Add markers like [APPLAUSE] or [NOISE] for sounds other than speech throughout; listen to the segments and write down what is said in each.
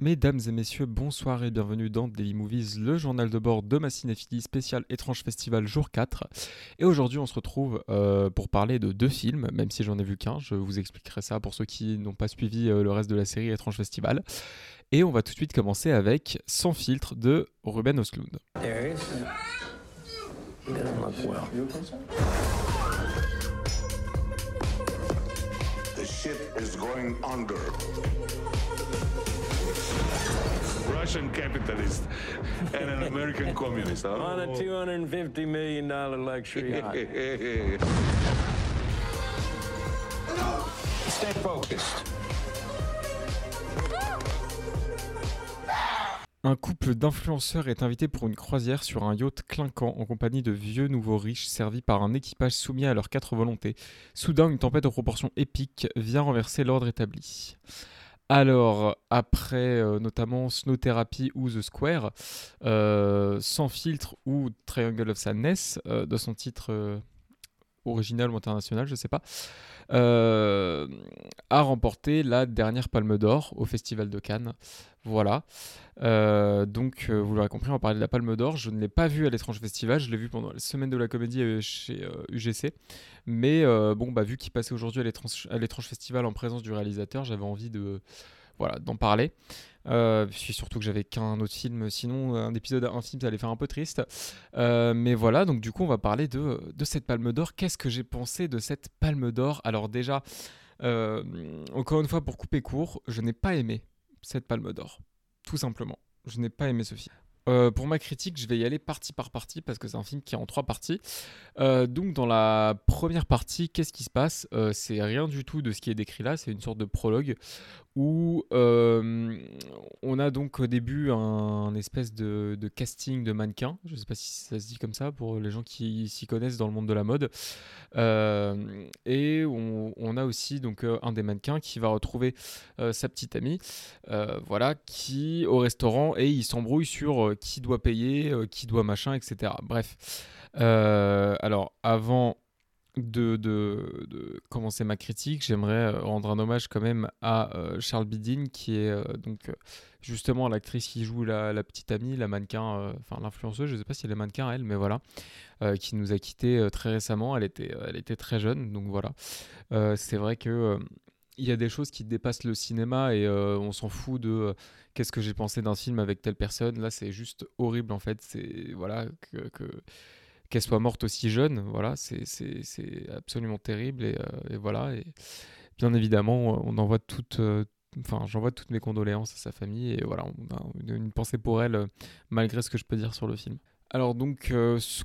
Mesdames et messieurs, bonsoir et bienvenue dans Daily Movies, le journal de bord de ma cinéphilie spéciale Étrange Festival jour 4. Et aujourd'hui on se retrouve euh, pour parler de deux films, même si j'en ai vu qu'un, je vous expliquerai ça pour ceux qui n'ont pas suivi euh, le reste de la série Étrange Festival. Et on va tout de suite commencer avec Sans filtre de Ruben Östlund. The ship is going under. Russian capitalist and an American communist. huh? On a $250 million luxury [LAUGHS] yacht. Stay focused. Un couple d'influenceurs est invité pour une croisière sur un yacht clinquant en compagnie de vieux nouveaux riches servis par un équipage soumis à leurs quatre volontés. Soudain, une tempête de proportions épiques vient renverser l'ordre établi. Alors, après euh, notamment Snow Therapy ou The Square, euh, Sans filtre ou Triangle of Sadness, euh, de son titre original ou international, je sais pas, euh, a remporté la dernière Palme d'Or au Festival de Cannes. Voilà. Euh, donc, euh, vous l'aurez compris, on va de la Palme d'Or. Je ne l'ai pas vu à l'étrange festival, je l'ai vu pendant la semaine de la comédie chez UGC. Mais bon, bah, vu qu'il passait aujourd'hui à l'étrange festival en présence du réalisateur, j'avais envie de voilà d'en parler. Euh, puis surtout que j'avais qu'un autre film, sinon un épisode, un film, ça allait faire un peu triste. Euh, mais voilà, donc du coup, on va parler de, de cette Palme d'Or. Qu'est-ce que j'ai pensé de cette Palme d'Or? Alors déjà, euh, encore une fois, pour couper court, je n'ai pas aimé cette Palme d'Or, tout simplement. Je n'ai pas aimé ce film. Euh, pour ma critique, je vais y aller partie par partie parce que c'est un film qui est en trois parties. Donc dans la première partie, qu'est-ce qui se passe? C'est rien du tout de ce qui est décrit là, c'est une sorte de prologue où euh, on a donc au début un, espèce de, casting de mannequins. Je ne sais pas si ça se dit comme ça pour les gens qui s'y connaissent dans le monde de la mode. Euh, et on, a aussi donc euh, un des mannequins qui va retrouver sa petite amie, voilà, qui au restaurant et il s'embrouille sur qui doit payer, qui doit machin, etc. Bref. Alors avant de, de- commencer ma critique, j'aimerais euh, rendre un hommage quand même à euh, Charles Bidin, qui est euh, donc justement l'actrice qui joue la, la petite amie, la mannequin, enfin l'influenceuse, je sais pas si elle est mannequin elle, mais voilà, qui nous a quittés très récemment. Elle était, elle était très jeune, donc voilà. C'est vrai que il y a des choses qui dépassent le cinéma et on s'en fout de qu'est-ce que j'ai pensé d'un film avec telle personne. Là, c'est juste horrible en fait. C'est voilà que- qu'elle soit morte aussi jeune. Voilà, c'est absolument terrible euh, et voilà. Et bien évidemment, on envoie toutes euh, Enfin, j'envoie toutes mes condoléances à sa famille et voilà, une, pensée pour elle, euh, malgré ce que je peux dire sur le film. Alors donc,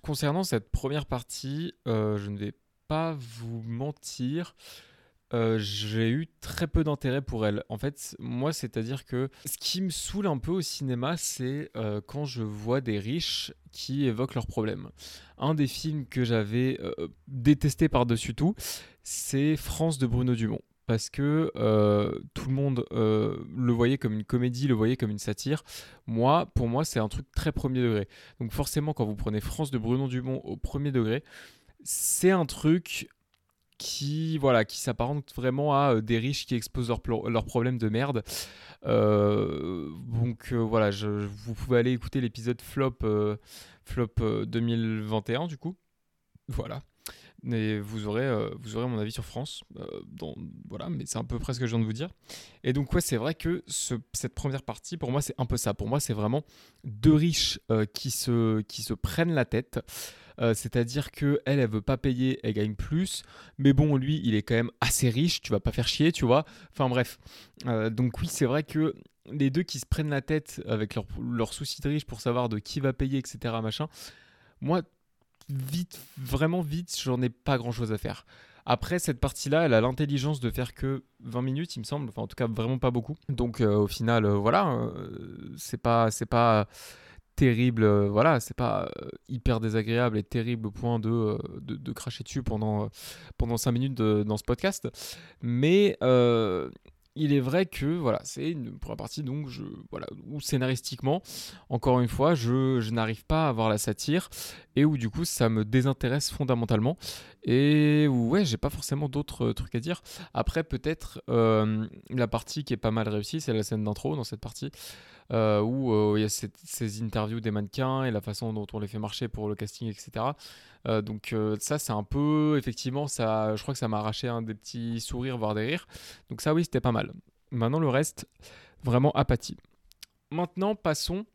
concernant cette première partie, je ne vais pas vous mentir, euh, j'ai eu très peu d'intérêt pour elle. En fait, moi, c'est-à-dire que ce qui me saoule un peu au cinéma, c'est euh, quand je vois des riches qui évoquent leurs problèmes. Un des films que j'avais euh, détesté par-dessus tout, c'est France de Bruno Dumont. Parce que tout le monde le voyait comme une comédie, le voyait comme une satire. Moi, pour moi, c'est un truc très premier degré. Donc forcément, quand vous prenez France de Bruno Dumont au premier degré, c'est un truc qui voilà qui s'apparente vraiment à euh, des riches qui exposent leurs leurs problèmes de merde. Euh, donc euh, voilà, vous pouvez aller écouter l'épisode flop flop euh, 2021 du coup. Voilà. Et vous aurez, vous aurez mon avis sur France. voilà, mais c'est à peu près ce que je viens de vous dire. Et donc, ouais, c'est vrai que ce- cette première partie, pour moi, c'est un peu ça. Pour moi, c'est vraiment deux riches qui, se, qui se prennent la tête. Euh, C'est-à-dire que elle, elle veut pas payer, elle gagne plus. Mais bon, lui, il est quand même assez riche. Tu vas pas faire chier, tu vois. Enfin bref. Euh, donc oui, c'est vrai que les deux qui se prennent la tête avec leurs leur soucis de riche pour savoir de qui va payer, etc. Machin. Moi, vite, vraiment vite, j'en ai pas grand chose à faire. Après, cette partie-là, elle a l'intelligence de faire que 20 minutes, il me semble. Enfin, en tout cas, vraiment pas beaucoup. Donc, euh, au final, voilà, c'est pas, c'est pas terrible. euh, voilà, c'est pas euh, hyper désagréable et terrible au point de, euh, de, de cracher dessus pendant, pendant 5 minutes dans ce podcast. Mais il est vrai que voilà, c'est une première partie donc je voilà où scénaristiquement, encore une fois, je, je n'arrive pas à avoir la satire et où du coup ça me désintéresse fondamentalement et où ouais j'ai pas forcément d'autres trucs à dire. Après peut-être la partie qui est pas mal réussie, c'est la scène d'intro dans cette partie. Euh, où euh, il y a ces interviews des mannequins et la façon dont on les fait marcher pour le casting, etc. Euh, donc ça c'est un peu effectivement ça, je crois que ça m'a arraché des petits sourires voire des rires. Donc ça oui c'était pas mal. Maintenant le reste vraiment apathie. Maintenant passons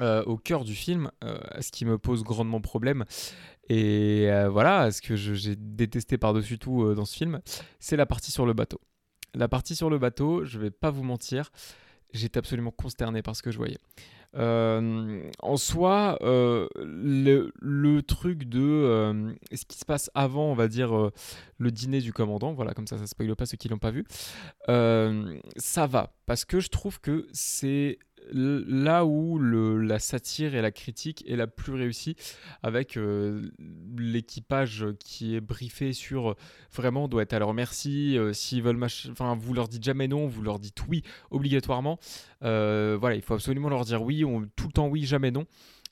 au cœur du film, euh, ce qui me pose grandement problème et euh, voilà ce que j'ai détesté par-dessus tout dans ce film, c'est la partie sur le bateau. La partie sur le bateau, je vais pas vous mentir, j'étais absolument consterné par ce que je voyais. Euh, en soi, euh, le, truc de euh, ce qui se passe avant, on va dire, le dîner du commandant, voilà, comme ça, ça spoile pas ceux qui l'ont pas vu, ça va, parce que je trouve que c'est là où la satire et la critique est la plus réussie, avec euh, l'équipage qui est briefé sur vraiment doit être à leur merci, euh, s'ils veulent, enfin, vous leur dites jamais non, vous leur dites oui obligatoirement. Euh, voilà, il faut absolument leur dire oui, tout le temps oui, jamais non.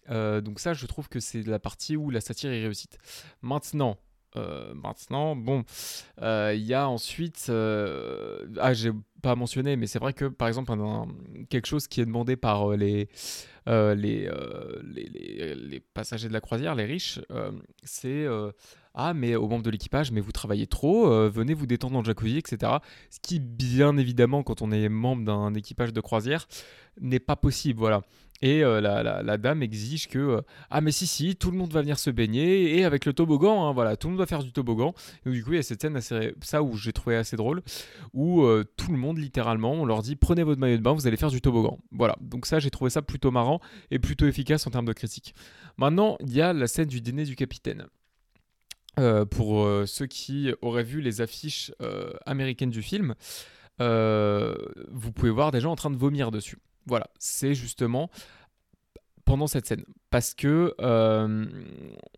Donc ça, je trouve que c'est la partie où la satire est réussite. Maintenant, maintenant, bon, il y a ensuite, ah, j'ai pas mentionné, mais c'est vrai que par exemple, quelque chose qui est demandé par euh, les, euh, les, euh, les, les- les passagers de la croisière, les riches, c'est ah, mais aux membres de l'équipage, mais vous travaillez trop, venez vous détendre dans le jacuzzi, etc. Ce qui, bien évidemment, quand on est membre d'un équipage de croisière, n'est pas possible, voilà. Et euh, la, la- dame exige que euh, ah mais si si tout le monde va venir se baigner et avec le toboggan hein, voilà tout le monde va faire du toboggan. Et du coup il y a cette scène assez ça où j'ai trouvé assez drôle où euh, tout le monde littéralement on leur dit prenez votre maillot de bain vous allez faire du toboggan. Voilà. Donc ça j'ai trouvé ça plutôt marrant et plutôt efficace en termes de critique. Maintenant il y a la scène du dîner du capitaine. Pour ceux qui auraient vu les affiches américaines du film vous pouvez voir des gens en train de vomir dessus voilà c'est justement pendant cette scène. Parce que euh,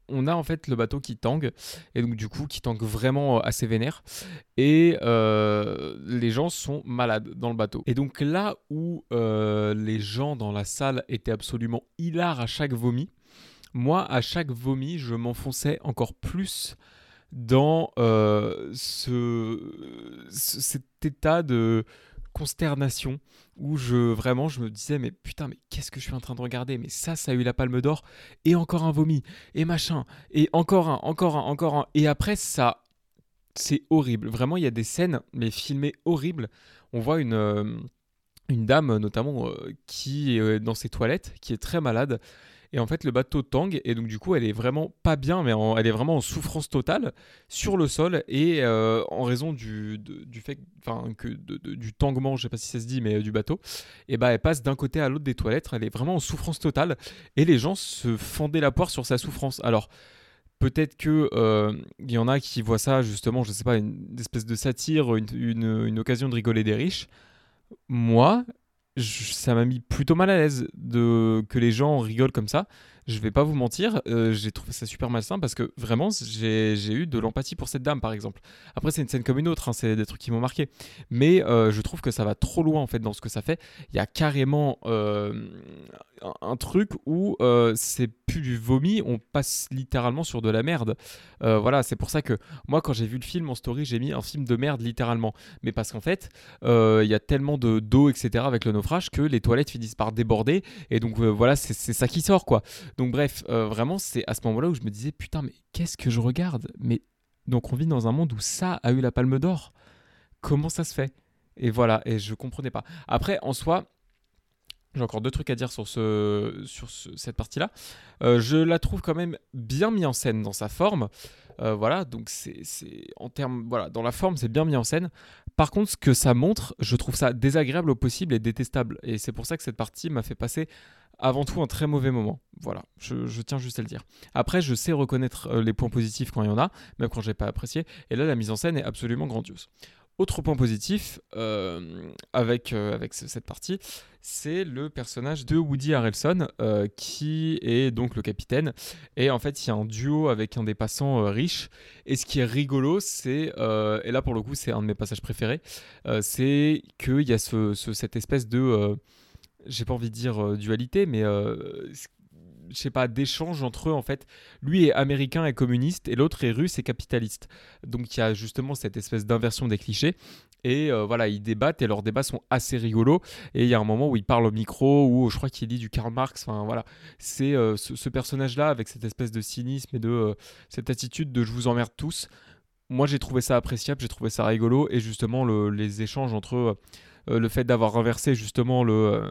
on a en fait le bateau qui tangue et donc du coup qui tangue vraiment assez vénère et euh, les gens sont malades dans le bateau. Et donc là où euh, les gens dans la salle étaient absolument hilars à chaque vomi moi à chaque vomi je m'enfonçais encore plus dans euh, ce- cet état de consternation où je vraiment je me disais mais putain mais qu'est-ce que je suis en train de regarder? Mais ça ça a eu la palme d'or et encore un vomi et machin et encore un encore un encore un et après ça c'est horrible. Vraiment il y a des scènes mais filmées horribles. On voit une euh, une dame notamment euh, qui est euh, dans ses toilettes qui est très malade et en fait le bateau tangue et donc du coup elle est vraiment pas bien mais elle est vraiment en souffrance totale sur le sol et euh, en raison du, du fait que du tangement je sais pas si ça se dit mais euh, du bateau et bah elle passe d'un côté à l'autre des toilettes elle est vraiment en souffrance totale et les gens se fendaient la poire sur sa souffrance alors Peut-être que euh, y en a qui voient ça justement, je sais pas, une espèce de satire, une- une occasion de rigoler des riches. Moi, ça m'a mis plutôt mal à l'aise de que les gens rigolent comme ça. Je vais pas vous mentir, euh, j'ai trouvé ça super malsain parce que vraiment j'ai eu de l'empathie pour cette dame par exemple. Après c'est une scène comme une autre, hein, c'est des trucs qui m'ont marqué, mais euh, je trouve que ça va trop loin en fait dans ce que ça fait. Il y a carrément euh, un, truc où c'est plus du vomi, on passe littéralement sur de la merde. Voilà, c'est pour ça que moi quand j'ai vu le film en story, j'ai mis un film de merde littéralement, mais parce qu'en fait il y a tellement de d'eau etc avec le naufrage que les toilettes finissent par déborder et donc voilà c'est ça qui sort quoi. Donc bref, euh, vraiment c'est à ce moment-là où je me disais putain mais qu'est-ce que je regarde? Mais donc on vit dans un monde où ça a eu la palme d'or. Comment ça se fait? Et voilà, et je comprenais pas. Après en soi, j'ai encore deux trucs à dire sur, ce, sur ce- cette partie-là. Euh, je la trouve quand même bien mis en scène dans sa forme. Euh, voilà, donc c'est c'est- en termes voilà, dans la forme, c'est bien mis en scène. Par contre, ce que ça montre, je trouve ça désagréable au possible et détestable. Et c'est pour ça que cette partie m'a fait passer avant tout un très mauvais moment. Voilà, je, je tiens juste à le dire. Après, je sais reconnaître euh, les points positifs quand il y en a, même quand j'ai pas apprécié. Et là, la mise en scène est absolument grandiose. Autre point positif euh, avec, euh, avec ce- cette partie, c'est le personnage de Woody Harrelson euh, qui est donc le capitaine. Et en fait, il y a un duo avec un des passants riches. Et ce qui est rigolo, c'est, et là pour le coup, c'est un de mes passages préférés, c'est qu'il y a ce, ce- cette espèce de, j'ai pas envie de dire dualité, mais euh, je sais pas, d'échange entre eux en fait. Lui est américain et communiste et l'autre est russe et capitaliste. Donc il y a justement cette espèce d'inversion des clichés. Et euh, voilà, ils débattent et leurs débats sont assez rigolos. Et il y a un moment où il parle au micro, où je crois qu'il lit du Karl Marx. Enfin voilà, c'est euh, ce, personnage-là avec cette espèce de cynisme et de euh, cette attitude de je vous emmerde tous. Moi j'ai trouvé ça appréciable, j'ai trouvé ça rigolo. Et justement, le- les échanges entre le fait d'avoir renversé justement le.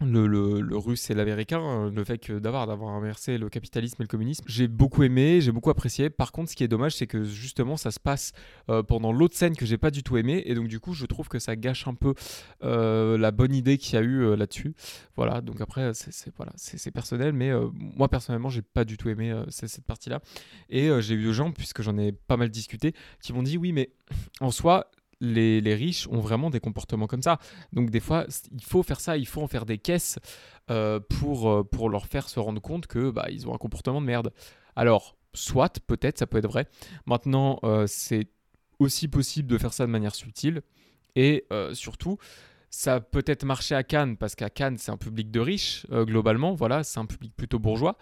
Le, russe et l'américain, euh, le fait que d'avoir d'avoir inversé le capitalisme et le communisme, j'ai beaucoup aimé, j'ai beaucoup apprécié. Par contre, ce qui est dommage, c'est que justement, ça se passe euh, pendant l'autre scène que j'ai pas du tout aimé, et donc du coup, je trouve que ça gâche un peu euh, la bonne idée qu'il y a eu là-dessus. Voilà. Donc après, c'est c'est- personnel, mais moi personnellement, j'ai pas du tout aimé cette partie-là. Et j'ai eu des gens, puisque j'en ai pas mal discuté, qui m'ont dit oui, mais en soi. Les, riches ont vraiment des comportements comme ça. Donc des fois, il faut faire ça, il faut en faire des caisses euh, pour, euh, pour leur faire se rendre compte que bah, ils ont un comportement de merde. Alors, soit, peut-être, ça peut être vrai. Maintenant, euh, c'est aussi possible de faire ça de manière subtile. Et surtout, ça peut-être marché à Cannes, parce qu'à Cannes, c'est un public de riches, euh, globalement. Voilà, c'est un public plutôt bourgeois.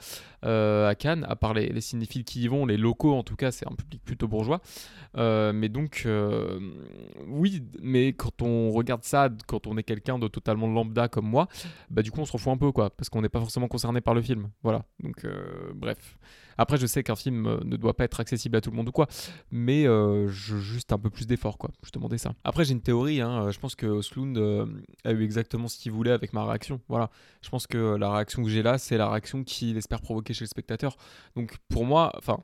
Euh, à Cannes, à part les, les cinéphiles qui y vont, les locaux en tout cas, c'est un public plutôt bourgeois. Euh, mais donc, oui, mais quand on regarde ça, quand on est quelqu'un de totalement lambda comme moi, bah du coup on se refout un peu quoi, parce qu'on n'est pas forcément concerné par le film. Voilà, donc bref. Après je sais qu'un film ne doit pas être accessible à tout le monde ou quoi, mais juste un peu plus d'effort quoi, je demandais ça. Après j'ai une théorie, hein, je pense que Oslund euh, a eu exactement ce qu'il voulait avec ma réaction. Voilà, je pense que la réaction que j'ai là, c'est la réaction qu'il espère provoquer chez le spectateur. Donc pour moi, enfin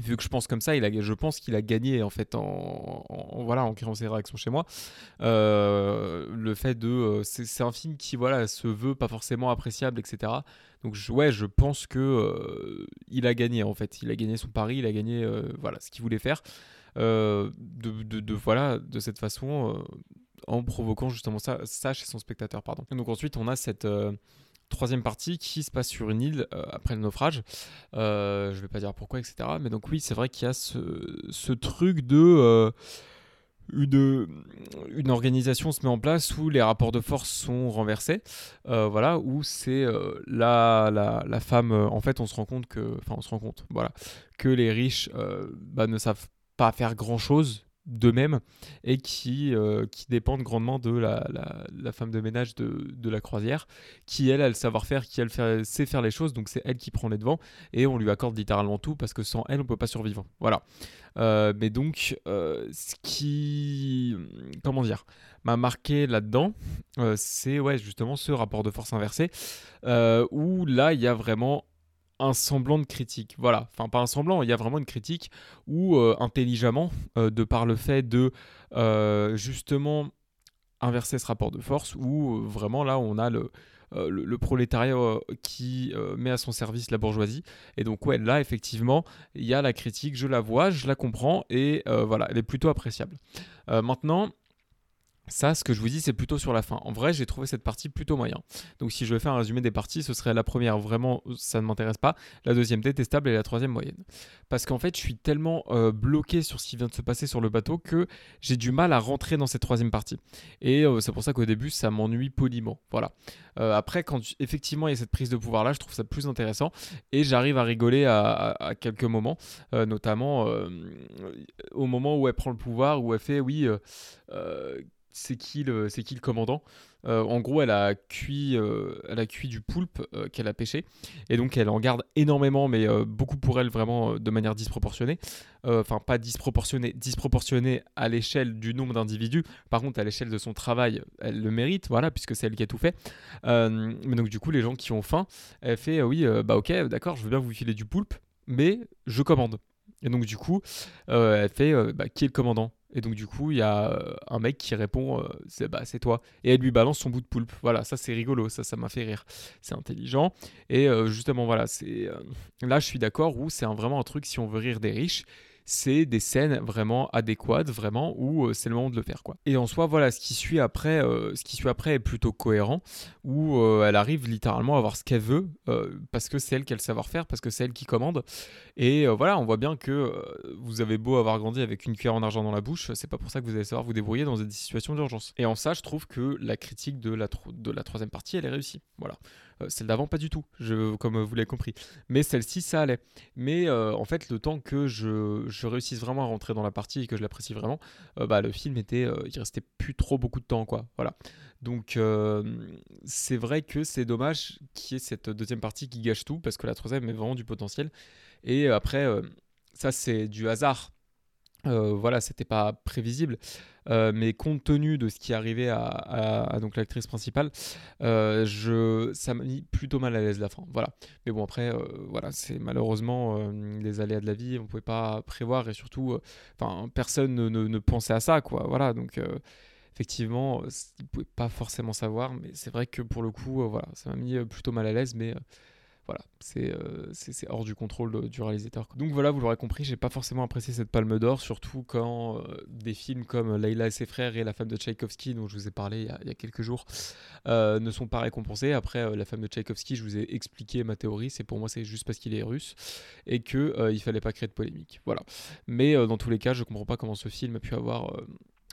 vu que je pense comme ça, il a, je pense qu'il a gagné en fait en, en- voilà en créant ses réactions chez moi. Euh, le fait de, euh, c'est un film qui voilà se veut pas forcément appréciable, etc. Donc je, ouais, je pense que il a gagné en fait, il a gagné son pari, il a gagné voilà ce qu'il voulait faire. De, voilà de cette façon en provoquant justement ça, chez son spectateur pardon. Et donc ensuite on a cette euh, troisième partie qui se passe sur une île euh, après le naufrage. Euh, je vais pas dire pourquoi, etc. Mais donc oui, c'est vrai qu'il y a ce, truc de... euh, une, organisation se met en place où les rapports de force sont renversés, voilà, où c'est la, la, la femme, en fait on se rend compte que, enfin on se rend compte, voilà, que les riches bah, ne savent pas faire grand-chose d'eux-mêmes et qui, euh, qui dépendent grandement de la, la, femme de ménage de, de la croisière, qui elle a le savoir-faire, qui sait faire les choses, donc c'est elle qui prend les devants et on lui accorde littéralement tout parce que sans elle on peut pas survivre. Voilà. Euh, mais donc euh, ce qui comment dire m'a marqué là-dedans, c'est ouais justement ce rapport de force inversé où là il y a vraiment un semblant de critique. Voilà, enfin pas un semblant, il y a vraiment une critique où euh, intelligemment, euh, de par le fait de euh, justement inverser ce rapport de force, où vraiment là on a le, prolétariat qui met à son service la bourgeoisie. Et donc ouais, là effectivement, il y a la critique, je la vois, je la comprends, et voilà, elle est plutôt appréciable. Maintenant, ça, ce que je vous dis, c'est plutôt sur la fin. En vrai, j'ai trouvé cette partie plutôt moyen. Donc, si je vais faire un résumé des parties, ce serait la première, vraiment, ça ne m'intéresse pas. La deuxième, détestable. Et la troisième, moyenne. Parce qu'en fait, je suis tellement euh, bloqué sur ce qui vient de se passer sur le bateau que j'ai du mal à rentrer dans cette troisième partie. Et euh, c'est pour ça qu'au début, ça m'ennuie poliment. Voilà. Euh, après, quand effectivement il y a cette prise de pouvoir-là, je trouve ça plus intéressant. Et j'arrive à rigoler à, à- quelques moments, notamment au moment où elle prend le pouvoir, où elle fait oui. C'est qui le, commandant Euh, En gros, elle a cuit, euh, elle du poulpe euh, qu'elle a pêché, et donc elle en garde énormément, mais beaucoup pour elle vraiment de manière disproportionnée. Enfin, pas disproportionnée, disproportionnée à l'échelle du nombre d'individus. Par contre, à l'échelle de son travail, elle le mérite, voilà, puisque c'est elle qui a tout fait. Mais donc du coup, les gens qui ont faim, elle fait oui, bah ok, d'accord, je veux bien vous filer du poulpe, mais je commande. Et donc du coup, elle fait bah, qui est le commandant? Et donc du coup, il y a euh, un mec qui répond euh, c'est bah, c'est toi. Et elle lui balance son bout de poulpe. Voilà, ça c'est rigolo, ça ça m'a fait rire. C'est intelligent. Et euh, justement voilà, c'est là je suis d'accord où c'est vraiment un truc si on veut rire des riches, c'est des scènes vraiment adéquates, vraiment, où euh, c'est le moment de le faire. Quoi. Et en soi, voilà, ce qui suit après, euh, ce qui suit après est plutôt cohérent, où euh, elle arrive littéralement à avoir ce qu'elle veut, parce que c'est elle qui a le savoir-faire, parce que c'est elle qui commande. Et voilà, on voit bien que vous avez beau avoir grandi avec une cuillère en argent dans la bouche, c'est pas pour ça que vous allez savoir vous débrouiller dans des situations d'urgence. Et en ça, je trouve que la critique de la, de la troisième partie, elle est réussie. Voilà. Euh, celle d'avant, pas du tout, comme vous l'avez compris. Mais celle-ci, ça allait. Mais euh, en fait, le temps que je, réussisse vraiment à rentrer dans la partie et que je l'apprécie vraiment, euh, bah, le film était, il restait plus trop beaucoup de temps, quoi. Voilà. Donc, c'est vrai que c'est dommage qu'il y ait cette deuxième partie qui gâche tout, parce que la troisième est vraiment du potentiel. Et après, ça, c'est du hasard. Voilà, c'était pas prévisible. Euh, mais compte tenu de ce qui arrivait à, donc l'actrice principale, euh, je, ça m'a mis plutôt mal à l'aise la fin. Voilà. Mais bon après, euh, voilà, c'est malheureusement les aléas de la vie, on pouvait pas prévoir et surtout, enfin personne ne, ne, pensait à ça quoi. Voilà donc effectivement, ils pouvaient pas forcément savoir, mais c'est vrai que pour le coup, voilà, ça m'a mis plutôt mal à l'aise, mais voilà, euh, c'est hors du contrôle du réalisateur. Donc voilà, vous l'aurez compris, j'ai pas forcément apprécié cette palme d'or, surtout quand euh, des films comme Leila et ses frères et La femme de Tchaïkovski, dont je vous ai parlé il y a, quelques jours, euh, ne sont pas récompensés. Après, La femme de Tchaïkovski, je vous ai expliqué ma théorie, c'est pour moi c'est juste parce qu'il est russe et qu'il il fallait pas créer de polémique. Voilà. Mais dans tous les cas, je comprends pas comment ce film a pu avoir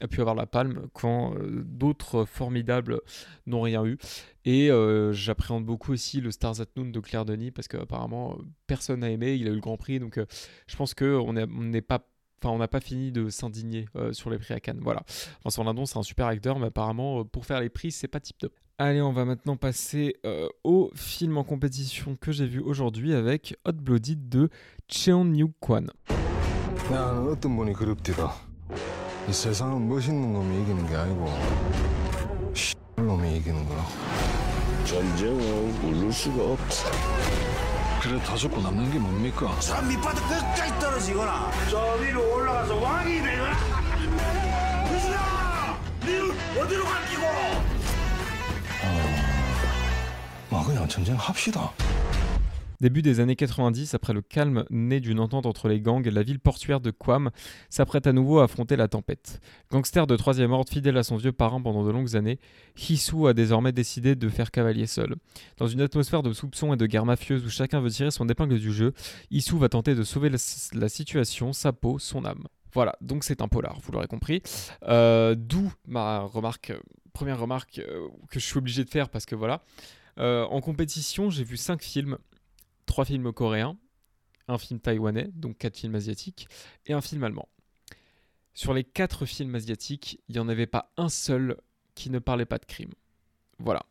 a pu avoir la palme quand euh, d'autres formidables n'ont rien eu. Et euh, j'appréhende beaucoup aussi le Stars at Noon de Claire Denis parce qu'apparemment euh, personne n'a aimé, il a eu le Grand Prix, donc je pense qu'on n'est pas Enfin, on n'a pas fini de s'indigner sur les prix à Cannes. Voilà. Vincent Lindon, c'est un super acteur, mais apparemment, pour faire les prix, c'est pas tip top. Allez, on va maintenant passer au film en compétition que j'ai vu aujourd'hui avec Hot Blooded de Cheon Yu Kwan. 이 세상은 멋있는 놈이 이기는 게 아니고 놈이 이기는 거야. 전쟁은 물를 수가 없어. 그래 다 죽고 남는 게 뭡니까? 저 밑바닥 끝까지 떨어지거나 저 위로 올라가서 왕이 되거나 그수야! 니 어디로 갈기고? 어... 아 그냥 전쟁 합시다. Début des années 90, après le calme né d'une entente entre les gangs, la ville portuaire de Quam s'apprête à nouveau à affronter la tempête. Gangster de troisième ordre, fidèle à son vieux parent pendant de longues années, Hisu a désormais décidé de faire cavalier seul. Dans une atmosphère de soupçons et de guerre mafieuse où chacun veut tirer son épingle du jeu, Hisu va tenter de sauver la, situation, sa peau, son âme. Voilà, donc c'est un polar, vous l'aurez compris. Euh, d'où ma remarque, première remarque euh, que je suis obligé de faire parce que voilà. Euh, en compétition, j'ai vu 5 films trois films coréens, un film taïwanais, donc quatre films asiatiques, et un film allemand. Sur les quatre films asiatiques, il n'y en avait pas un seul qui ne parlait pas de crime. Voilà.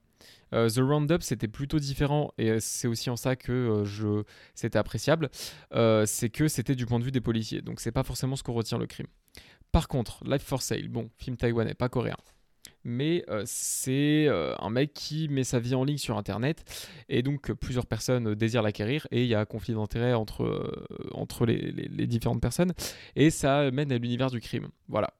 Euh, The Roundup, c'était plutôt différent, et euh, c'est aussi en ça que euh, je... c'était appréciable, c'est que c'était du point de vue des policiers, donc c'est pas forcément ce qu'on retient le crime. Par contre, Life for Sale, bon, film taïwanais, pas coréen mais euh, c'est euh, un mec qui met sa vie en ligne sur Internet et donc plusieurs personnes désirent l'acquérir et il y a un conflit d'intérêt entre, euh, entre les, les, différentes personnes et ça mène à l'univers du crime. Voilà.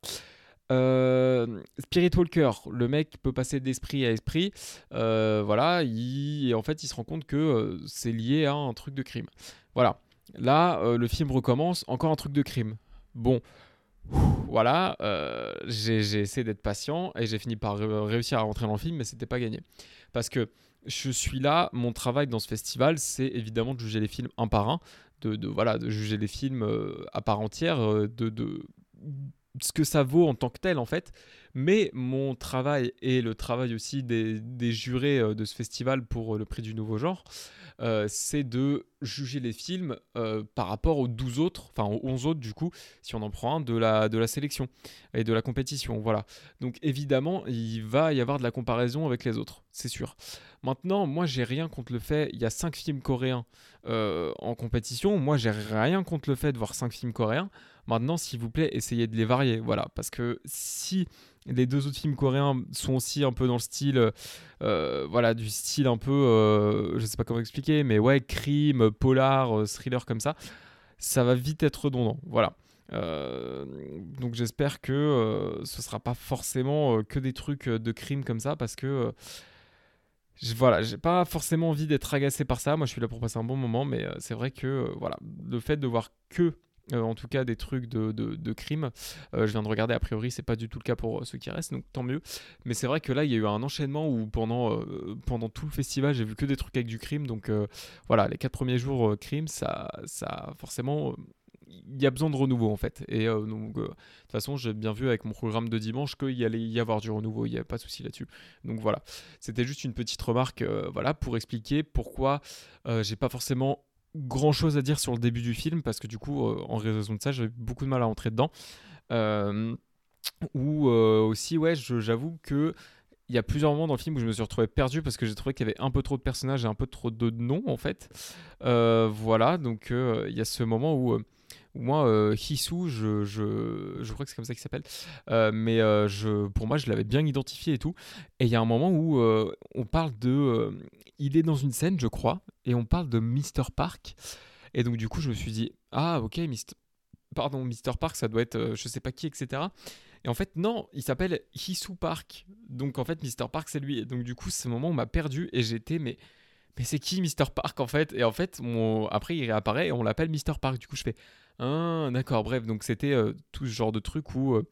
Spirit Walker, le mec peut passer d'esprit à esprit, voilà, il, et en fait il se rend compte que c'est lié à un truc de crime. Voilà, là le film recommence, encore un truc de crime. Bon, voilà, euh, j'ai essayé d'être patient et j'ai fini par réussir à rentrer dans le film, mais c'était pas gagné. Parce que je suis là, mon travail dans ce festival, c'est évidemment de juger les films un par un, de, voilà, de juger les films euh, à part entière, euh, de, de, ce que ça vaut en tant que tel en fait. Mais mon travail et le travail aussi des, des jurés de ce festival pour le prix du nouveau genre, euh, c'est de juger les films euh, par rapport aux 12 autres, enfin aux 11 autres du coup, si on en prend un, de la, de la sélection et de la compétition. Voilà. Donc évidemment, il va y avoir de la comparaison avec les autres, c'est sûr. Maintenant, moi j'ai rien contre le fait, il y a 5 films coréens euh, en compétition, moi j'ai rien contre le fait de voir 5 films coréens. Maintenant, s'il vous plaît, essayez de les varier, voilà, parce que si les deux autres films coréens sont aussi un peu dans le style, euh, voilà, du style un peu, euh, je sais pas comment expliquer, mais ouais, crime, polar, euh, thriller comme ça. Ça va vite être redondant, voilà. donc j'espère que ce sera pas forcément que des trucs de crime comme ça, parce que voilà, j'ai pas forcément envie d'être agacé par ça. Moi, je suis là pour passer un bon moment, mais c'est vrai que voilà, le fait de voir que euh, en tout cas des trucs de, de, crime. Euh, je viens de regarder, a priori, c'est pas du tout le cas pour euh, ceux qui restent, donc tant mieux. Mais c'est vrai que là, il y a eu un enchaînement où pendant, pendant tout le festival, j'ai vu que des trucs avec du crime. Donc voilà, les quatre premiers jours crime, ça, ça forcément. il y a besoin de renouveau en fait. Et donc, de toute façon, j'ai bien vu avec mon programme de dimanche qu'il y allait y avoir du renouveau, il n'y avait pas de souci là-dessus. Donc voilà, c'était juste une petite remarque voilà, pour expliquer pourquoi j'ai pas forcément grand chose à dire sur le début du film, parce que du coup, euh, en raison de ça, j'ai beaucoup de mal à entrer dedans. Euh, ou euh, aussi, ouais, j'avoue que. Il y a plusieurs moments dans le film où je me suis retrouvé perdu parce que j'ai trouvé qu'il y avait un peu trop de personnages et un peu trop de noms en fait. Voilà, donc il y a ce moment où moi, euh, je, je, je crois que c'est comme ça qu'il s'appelle, euh, mais euh, je, pour moi, je l'avais bien identifié et tout. Et il y a un moment où euh, on parle de. il est dans une scène, je crois, et on parle de Mr. Park. Et donc, du coup, je me suis dit, ah, ok, Mr. Pardon, Mr. Park, ça doit être je sais pas qui, etc. Et en fait, non, il s'appelle Hisu Park. Donc, en fait, Mr. Park, c'est lui. Et donc, du coup, ce moment, on m'a perdu et j'étais, mais. Mais c'est qui Mr. Park en fait? Et en fait, après il réapparaît et on l'appelle Mr. Park. Du coup, je fais Ah, d'accord, bref. Donc, c'était euh, tout ce genre de truc où euh,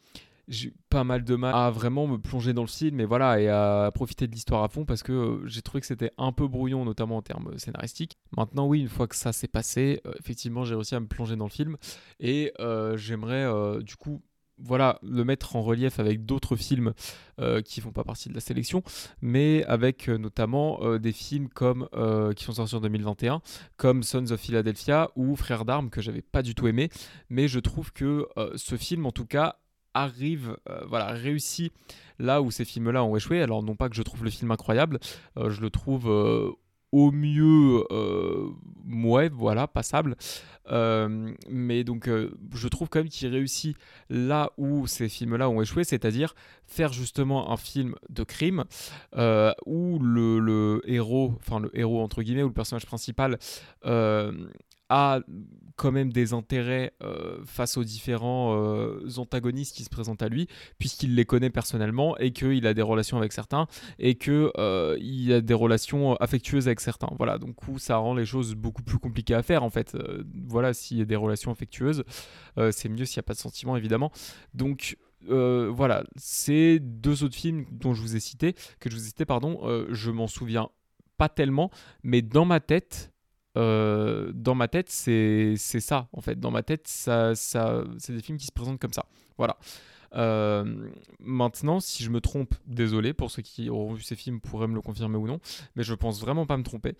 j'ai eu pas mal de mal à vraiment me plonger dans le film et voilà, et à profiter de l'histoire à fond parce que euh, j'ai trouvé que c'était un peu brouillon, notamment en termes scénaristiques. Maintenant, oui, une fois que ça s'est passé, effectivement, j'ai réussi à me plonger dans le film et j'aimerais du coup voilà, le mettre en relief avec d'autres films euh, qui font pas partie de la sélection, mais avec euh, notamment euh, des films comme euh, qui sont sortis en 2021, comme Sons of Philadelphia ou Frères d'armes que j'avais pas du tout aimé, mais je trouve que ce film en tout cas arrive, voilà, réussit là où ces films-là ont échoué. Alors non pas que je trouve le film incroyable, je le trouve mieux, euh, voilà, passable. Euh, mais donc, euh, je trouve quand même qu'il réussit là où ces films-là ont échoué, c'est-à-dire faire justement un film de crime euh, où le, héros, enfin le héros entre guillemets, ou le personnage principal a quand même des intérêts euh, face aux différents euh, antagonistes qui se présentent à lui, puisqu'il les connaît personnellement et qu'il a des relations avec certains et qu'il il a des relations affectueuses avec certains. Voilà, donc où ça rend les choses beaucoup plus compliquées à faire en fait. Euh, voilà, s'il y a des relations affectueuses, euh, c'est mieux s'il n'y a pas de sentiments évidemment. Donc euh, voilà, ces deux autres films dont je vous ai cité, que je vous ai cité, pardon, euh, je m'en souviens pas tellement, mais dans ma tête, euh, dans ma tête, c'est ça en fait. Dans ma tête, ça, ça, c'est des films qui se présentent comme ça. Voilà. Euh, maintenant, si je me trompe, désolé pour ceux qui auront vu ces films pourraient me le confirmer ou non, mais je pense vraiment pas me tromper.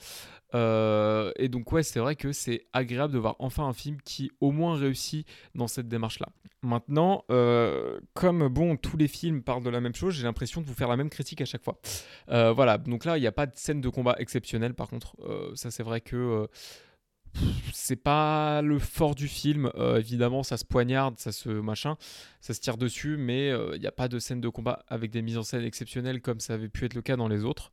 Euh, et donc ouais, c'est vrai que c'est agréable de voir enfin un film qui au moins réussit dans cette démarche-là. Maintenant, euh, comme bon, tous les films parlent de la même chose, j'ai l'impression de vous faire la même critique à chaque fois. Voilà, donc là, il n'y a pas de scène de combat exceptionnelle. Par contre, ça c'est vrai que c'est pas le fort du film. Euh, évidemment, ça se poignarde, ça se machin, ça se tire dessus, mais euh, il n'y a pas de scène de combat avec des mises en scène exceptionnelles comme ça avait pu être le cas dans les autres.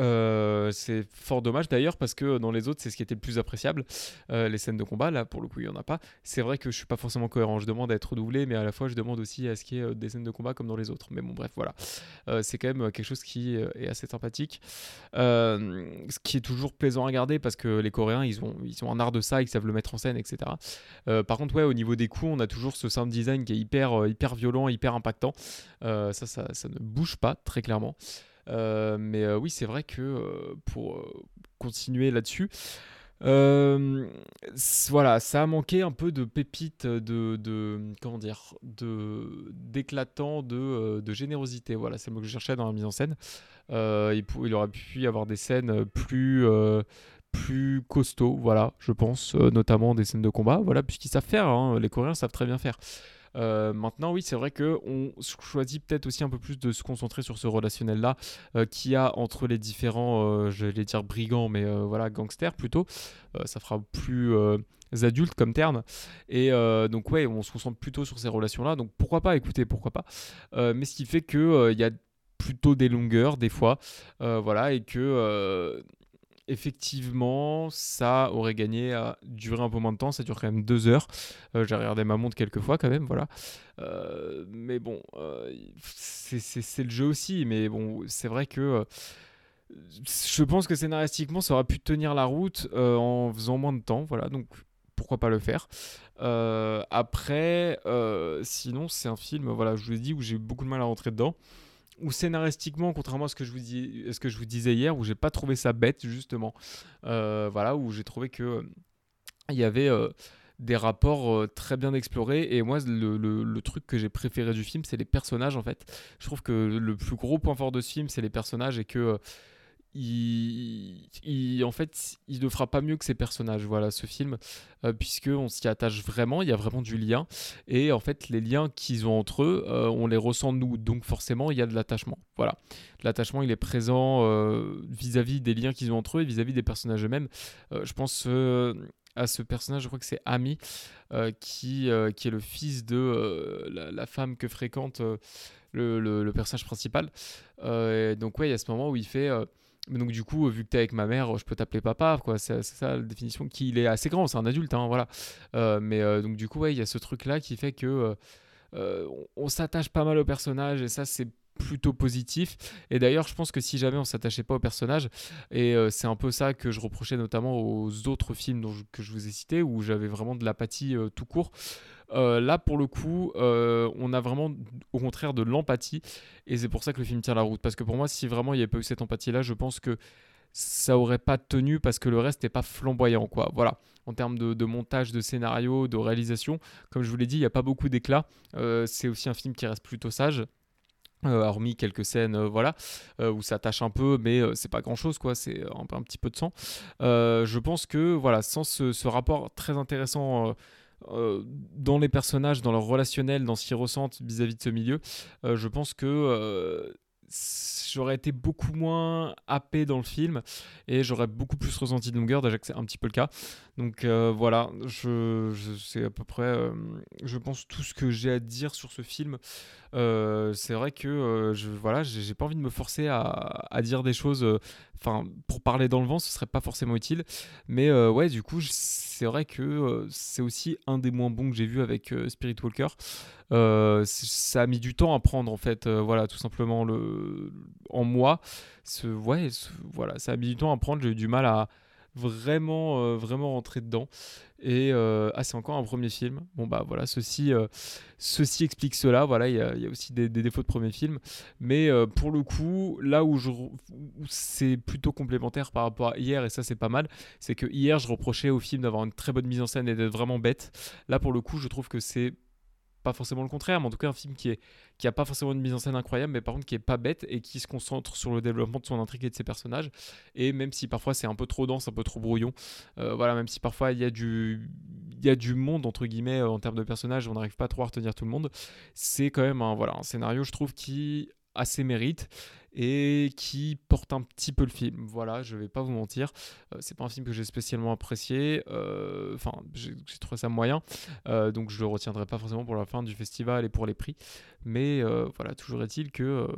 Euh, c'est fort dommage d'ailleurs parce que dans les autres c'est ce qui était le plus appréciable. Euh, les scènes de combat là pour le coup il y en a pas. C'est vrai que je suis pas forcément cohérent. Je demande à être redoublé mais à la fois je demande aussi à ce qu'il y ait euh, des scènes de combat comme dans les autres. Mais bon bref voilà. C'est quand même quelque chose qui est assez sympathique. Ce qui est toujours plaisant à regarder parce que les coréens ils ont, ils un art de ça ils savent le mettre en scène etc par contre ouais au niveau des coups on a toujours ce sound design qui est hyper, hyper violent hyper impactant. Ça, ça ne bouge pas très clairement mais euh, oui, c'est vrai que euh, pour euh, continuer là-dessus, euh, voilà, ça a manqué un peu de pépites, de, comment dire, de d'éclatant, de, euh, de générosité. Voilà, c'est le que je cherchais dans la mise en scène. Euh, il, aurait pu y avoir des scènes plus euh, plus costauds, voilà, je pense, euh, notamment des scènes de combat, voilà, puisqu'ils savent faire, hein, les Coréens savent très bien faire. Euh, maintenant, oui, c'est vrai que on choisit peut-être aussi un peu plus de se concentrer sur ce relationnel-là euh, qu'il y a entre les différents, euh, j'allais dire brigands, mais euh, voilà, gangsters plutôt. Euh, ça fera plus euh, adulte comme terme. Et euh, donc, ouais, on se concentre plutôt sur ces relations-là. Donc, pourquoi pas, écoutez, pourquoi pas. Euh, mais ce qui fait que euh, il y a plutôt des longueurs des fois, euh, voilà, et que euh, effectivement, ça aurait gagné à durer un peu moins de temps. Ça dure quand même deux heures. Euh, J'ai regardé ma montre quelques fois quand même, voilà. Euh, mais bon, euh, c'est le jeu aussi. Mais bon, c'est vrai que je pense que scénaristiquement, ça aurait pu tenir la route en faisant moins de temps. Voilà, donc pourquoi pas le faire. Après, sinon, c'est un film, voilà, je vous l'ai dit, où j'ai beaucoup de mal à rentrer dedans. Où scénaristiquement, contrairement à ce que je vous, disais hier, où j'ai pas trouvé ça bête, justement. Euh, voilà, où j'ai trouvé que il y avait des rapports très bien explorés. Et moi, le truc que j'ai préféré du film, c'est les personnages, en fait. Je trouve que le plus gros point fort de ce film, c'est les personnages et que. Il, en fait, il ne fera pas mieux que ces personnages, voilà, ce film, euh, puisque on s'y attache vraiment, il y a vraiment du lien, et en fait, les liens qu'ils ont entre eux, euh, on les ressent nous, donc forcément, il y a de l'attachement, voilà. L'attachement, il est présent euh, vis-à-vis des liens qu'ils ont entre eux et vis-à-vis des personnages eux-mêmes. Euh, je pense à ce personnage, je crois que c'est Ami, qui, qui est le fils de la, femme que fréquente le, personnage principal. Donc ouais, il y a ce moment où il fait... mais donc du coup, vu que t'es avec ma mère, je peux t'appeler papa, quoi. C'est ça la définition. Qu'il est assez grand, c'est un adulte, hein, voilà. Euh, mais euh, donc du coup, ouais, il y a ce truc-là qui fait que euh, on, on s'attache pas mal au personnage et ça, c'est plutôt positif. Et d'ailleurs, je pense que si jamais on s'attachait pas au personnage, et euh, c'est un peu ça que je reprochais notamment aux autres films dont que je vous ai cités, où j'avais vraiment de l'apathie euh, tout court. Euh, là, pour le coup, on a vraiment, au contraire, de l'empathie. Et c'est pour ça que le film tient la route. Parce que pour moi, si vraiment il n'y avait pas eu cette empathie-là, je pense que ça aurait pas tenu parce que le reste n'est pas flamboyant, quoi. Voilà. En termes de, montage, de scénario, de réalisation, comme je vous l'ai dit, il n'y a pas beaucoup d'éclat. C'est aussi un film qui reste plutôt sage. Euh, hormis quelques scènes euh, voilà euh, où ça tâche un peu mais c'est pas grand chose quoi c'est un, petit peu de sang. Je pense que voilà sans ce, rapport très intéressant dans les personnages, dans leur relationnel, dans ce qu'ils ressentent vis-à-vis de ce milieu, je pense que j'aurais été beaucoup moins happé dans le film et j'aurais beaucoup plus ressenti de longueur, déjà que c'est un petit peu le cas. Donc euh, voilà, je, je- c'est à peu près, euh, je pense, tout ce que j'ai à dire sur ce film. Euh, c'est vrai que je, voilà, j'ai pas envie de me forcer à, dire des choses. Enfin, pour parler dans le vent, ce serait pas forcément utile. Mais ouais, du coup, je- c'est vrai que euh, c'est aussi un des moins bons que j'ai vu avec euh, Spirit Walker. Euh, ça a mis du temps à prendre en fait, voilà, tout simplement le en moi. Ouais, voilà, ça a mis du temps à prendre. J'ai eu du mal à vraiment, euh, vraiment rentrer dedans. Et euh, ah, c'est encore un premier film. Bon bah voilà, ceci, euh, ceci explique cela. Voilà, il y, y a aussi des, défauts de premier film, mais pour le coup, là où où c'est plutôt complémentaire par rapport à hier, et ça c'est pas mal, c'est que hier je reprochais au film d'avoir une très bonne mise en scène et d'être vraiment bête. Là pour le coup, je trouve que c'est pas forcément le contraire, mais en tout cas un film qui est qui a pas forcément une mise en scène incroyable, mais par contre qui est pas bête et qui se concentre sur le développement de son intrigue et de ses personnages. Et même si parfois c'est un peu trop dense, un peu trop brouillon, euh, voilà, même si parfois il y a du y a du monde entre guillemets euh, en termes de personnages, on n'arrive pas trop à retenir tout le monde. C'est quand même un voilà un scénario, je trouve, qui a ses mérites et qui porte un petit peu le film. Voilà, je vais pas vous mentir. Euh, c'est pas un film que j'ai spécialement apprécié. euh, Enfin, j'ai trouvé ça moyen. Euh, donc je le retiendrai pas forcément pour la fin du festival et pour les prix. Mais voilà, toujours est-il que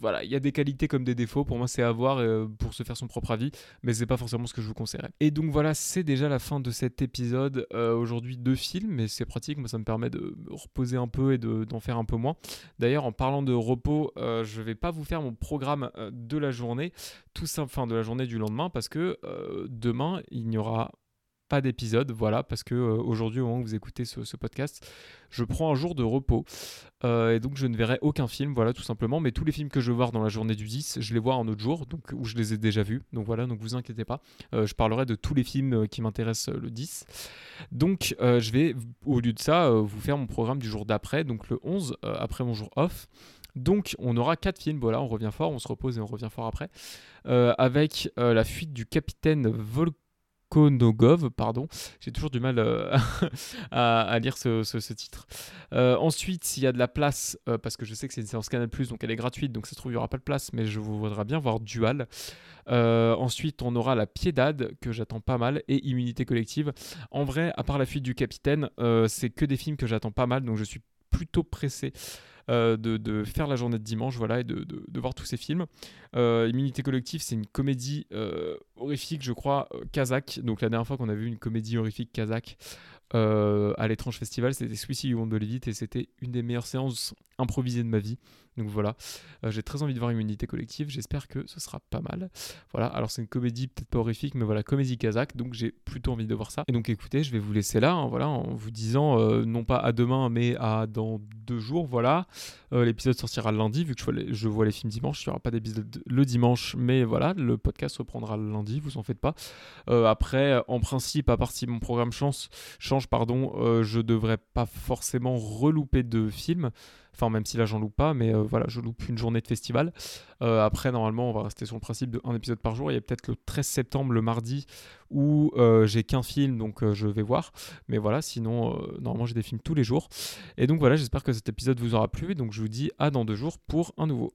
voilà, il y a des qualités comme des défauts. Pour moi, c'est à voir euh, pour se faire son propre avis, mais c'est pas forcément ce que je vous conseillerais. Et donc voilà, c'est déjà la fin de cet épisode. Euh, Aujourd'hui, deux films, mais c'est pratique. Moi, ça me permet de reposer un peu et de- d'en faire un peu moins. D'ailleurs, en parlant de repos, euh, je vais pas vous faire mon programme euh, de la journée, tout simple, enfin de la journée du lendemain, parce que demain, il n'y aura pas d'épisode, voilà, parce que euh, aujourd'hui, au moment où vous écoutez ce, podcast, je prends un jour de repos. Euh, et donc je ne verrai aucun film, voilà, tout simplement. Mais tous les films que je vais voir dans la journée du 10, je les vois un autre jour, donc où je les ai déjà vus. Donc voilà, donc vous inquiétez pas. Euh, je parlerai de tous les films qui m'intéressent le 10. Donc je vais, au lieu de ça, vous faire mon programme du jour d'après, donc le 11, euh, après mon jour off. Donc on aura quatre films, voilà, on revient fort, on se repose et on revient fort après. Avec la fuite du capitaine Volkonogov, pardon, j'ai toujours du mal euh, [LAUGHS] à, lire ce, titre. Euh, ensuite, s'il y a de la place, euh, parce que je sais que c'est une séance Canal+, donc elle est gratuite, donc ça se trouve, il n'y aura pas de place, mais je voudrais bien voir Dual. Ensuite, on aura La Piedade, que j'attends pas mal, et Immunité Collective. En vrai, à part La Fuite du Capitaine, c'est que des films que j'attends pas mal, donc je suis plutôt pressé de, de faire la journée de dimanche, voilà, et de, de- voir tous ces films. Euh, Immunité Collective, c'est une comédie euh, horrifique, je crois, euh, kazakh. Donc la dernière fois qu'on a vu une comédie horrifique kazakh euh, à l'étrange festival, c'était Suicide You Won't et c'était une des meilleures séances improvisé de ma vie. Donc voilà, euh, j'ai très envie de voir Immunité Collective, j'espère que ce sera pas mal. Voilà, alors c'est une comédie peut-être pas horrifique, mais voilà, comédie kazakh, donc j'ai plutôt envie de voir ça. Et donc écoutez, je vais vous laisser là, hein, voilà, en vous disant euh, non pas à demain, mais à dans deux jours, voilà. Euh, l'épisode sortira lundi, vu que je vois les, je vois les films dimanche, il n'y aura pas d'épisode le dimanche, mais voilà, le podcast reprendra le lundi, vous en faites pas. après, en principe, à part si mon programme change, change pardon, je devrais pas forcément relouper de films. Enfin, même si là, j'en loupe pas, mais euh, voilà, je loupe une journée de festival. Euh, après, normalement, on va rester sur le principe de un épisode par jour. Il y a peut-être le 13 septembre, le mardi, où euh, j'ai qu'un film, donc je vais voir. Mais voilà, sinon, normalement, j'ai des films tous les jours. Et donc voilà, j'espère que cet épisode vous aura plu. Donc je vous dis à dans deux jours pour un nouveau.